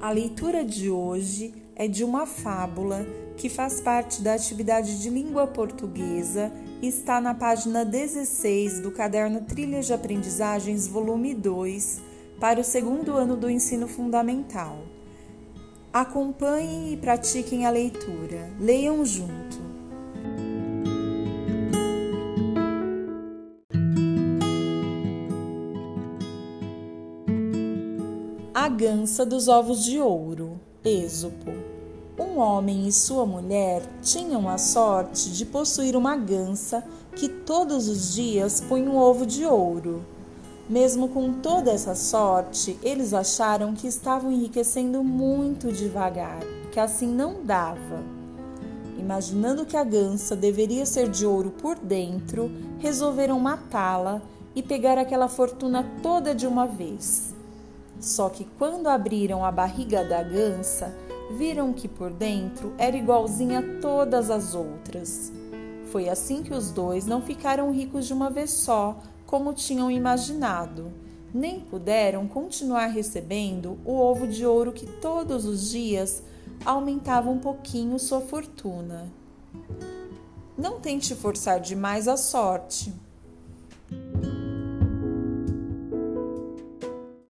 A leitura de hoje é de uma fábula que faz parte da atividade de língua portuguesa e está na página 16 do caderno Trilhas de Aprendizagens, volume 2, para o segundo ano do ensino fundamental. Acompanhem e pratiquem a leitura. Leiam junto. A Gança dos Ovos de Ouro, Êxopo. Um homem e sua mulher tinham a sorte de possuir uma gança que todos os dias punha um ovo de ouro. Mesmo com toda essa sorte, eles acharam que estavam enriquecendo muito devagar, que assim não dava. Imaginando que a gança deveria ser de ouro por dentro, resolveram matá-la e pegar aquela fortuna toda de uma vez. Só que quando abriram a barriga da gança, viram que por dentro era igualzinha a todas as outras. Foi assim que os dois não ficaram ricos de uma vez só, como tinham imaginado, nem puderam continuar recebendo o ovo de ouro que todos os dias aumentava um pouquinho sua fortuna. Não tente forçar demais a sorte.